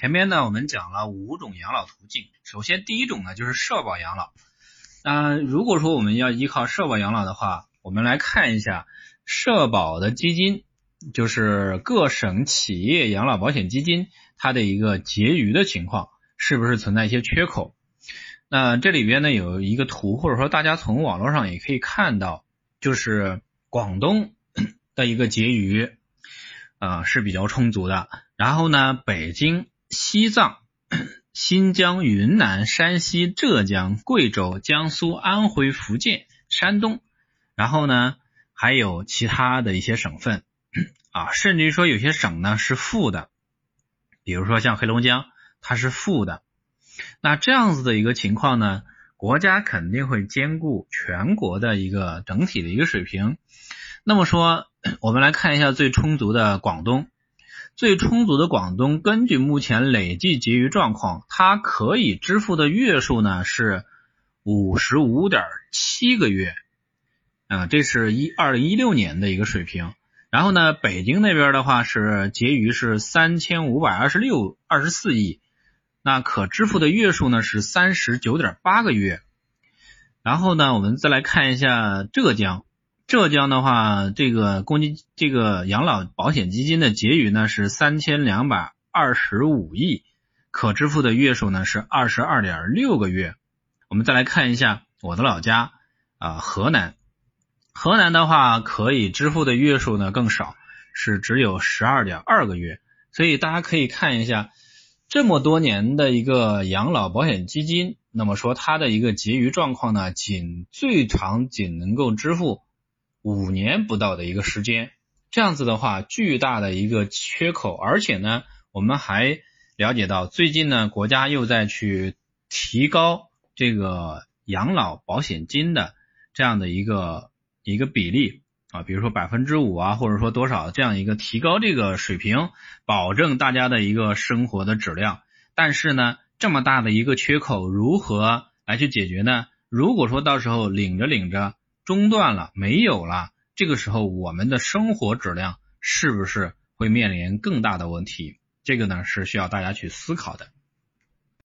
前面呢我们讲了五种养老途径，首先第一种呢就是社保养老。那如果说我们要依靠社保养老的话，我们来看一下社保的基金，就是各省企业养老保险基金它的一个结余的情况，是不是存在一些缺口？那这里边呢有一个图，或者说大家从网络上也可以看到，就是广东的一个结余啊是比较充足的，然后呢北京。西藏、新疆、云南、山西、浙江、贵州、江苏、安徽、福建、山东，然后呢，还有其他的一些省份啊，甚至于说有些省呢是负的，比如说像黑龙江，它是负的。那这样子的一个情况呢，国家肯定会兼顾全国的一个整体的一个水平。那么说，我们来看一下最充足的广东。最充足的广东，根据目前累计结余状况，它可以支付的月数呢是五十五点七个月，啊，这是一二零一六年的一个水平。然后呢，北京那边的话是结余是三千五百二十六二十四亿，那可支付的月数呢是三十九点八个月。然后呢，我们再来看一下浙江。浙江的话，这个公积这个养老保险基金的结余呢是三千两百二十五亿，可支付的月数呢是二十二点六个月。我们再来看一下我的老家啊，河南，河南的话可以支付的月数呢更少，是只有十二点二个月。所以大家可以看一下这么多年的一个养老保险基金，那么说它的一个结余状况呢，仅最长仅能够支付。五年不到的一个时间，这样子的话，巨大的一个缺口，而且呢，我们还了解到，最近呢，国家又在去提高这个养老保险金的这样的一个一个比例啊，比如说百分之五啊，或者说多少这样一个提高这个水平，保证大家的一个生活的质量。但是呢，这么大的一个缺口，如何来去解决呢？如果说到时候领着领着，中断了，没有了，这个时候我们的生活质量是不是会面临更大的问题？这个呢是需要大家去思考的。